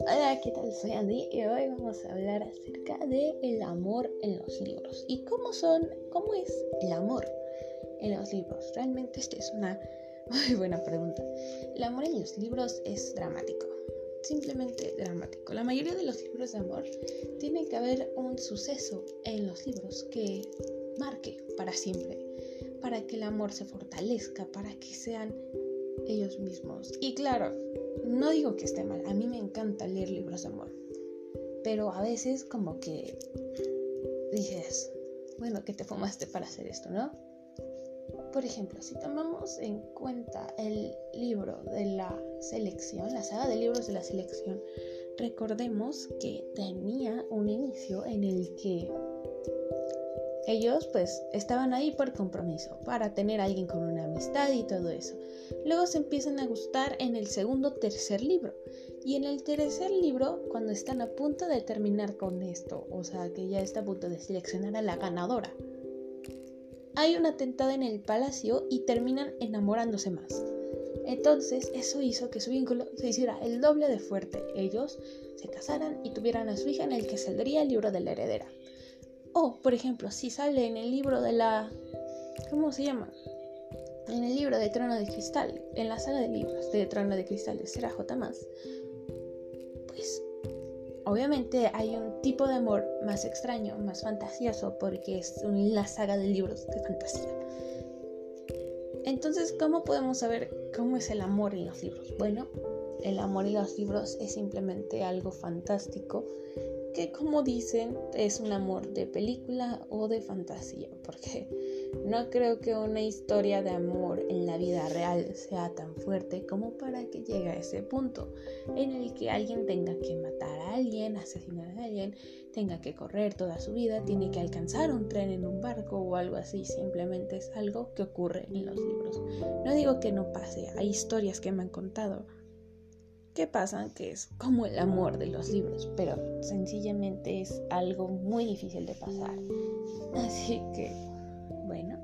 Hola, ¿qué tal? Soy Andy y hoy vamos a hablar acerca de el amor en los libros y cómo son, cómo es el amor en los libros. Realmente esta es una muy buena pregunta. El amor en los libros es dramático, simplemente dramático. La mayoría de los libros de amor tiene que haber un suceso en los libros que marque para siempre, para que el amor se fortalezca, para que sean ellos mismos. Y claro, no digo que esté mal, a mí me encanta leer libros de amor, pero a veces como que dices, bueno, que te fumaste para hacer esto, ¿no? Por ejemplo, si tomamos en cuenta el libro de la selección, la saga de libros de la selección, recordemos que tenía un inicio en el que ellos pues estaban ahí por compromiso, para tener a alguien con una amistad y todo eso. Luego se empiezan a gustar en el segundo, tercer libro. Y en el tercer libro, cuando están a punto de terminar con esto, o sea que ya está a punto de seleccionar a la ganadora, hay una tentada en el palacio y terminan enamorándose más. Entonces eso hizo que su vínculo se hiciera el doble de fuerte. Ellos se casaran y tuvieran a su hija en el que saldría el libro de la heredera. O, por ejemplo, si sale en el libro de la... ¿Cómo se llama? En el libro de Trono de Cristal, en la saga de libros de Trono de Cristal de Será J. Pues obviamente hay un tipo de amor más extraño, más fantasioso, porque es una saga de libros de fantasía. Entonces, ¿cómo podemos saber cómo es el amor en los libros? Bueno, el amor en los libros es simplemente algo fantástico que como dicen es un amor de película o de fantasía, porque no creo que una historia de amor en la vida real sea tan fuerte como para que llegue a ese punto en el que alguien tenga que matar a alguien, asesinar a alguien, tenga que correr toda su vida, tiene que alcanzar un tren en un barco o algo así, simplemente es algo que ocurre en los libros. No digo que no pase, hay historias que me han contado que pasan, que es como el amor de los libros, pero sencillamente es algo muy difícil de pasar. Así que, bueno,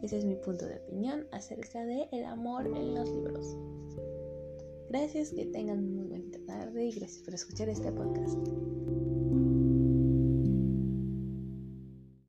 ese es mi punto de opinión acerca de el amor en los libros. Gracias, que tengan muy buena tarde y gracias por escuchar este podcast.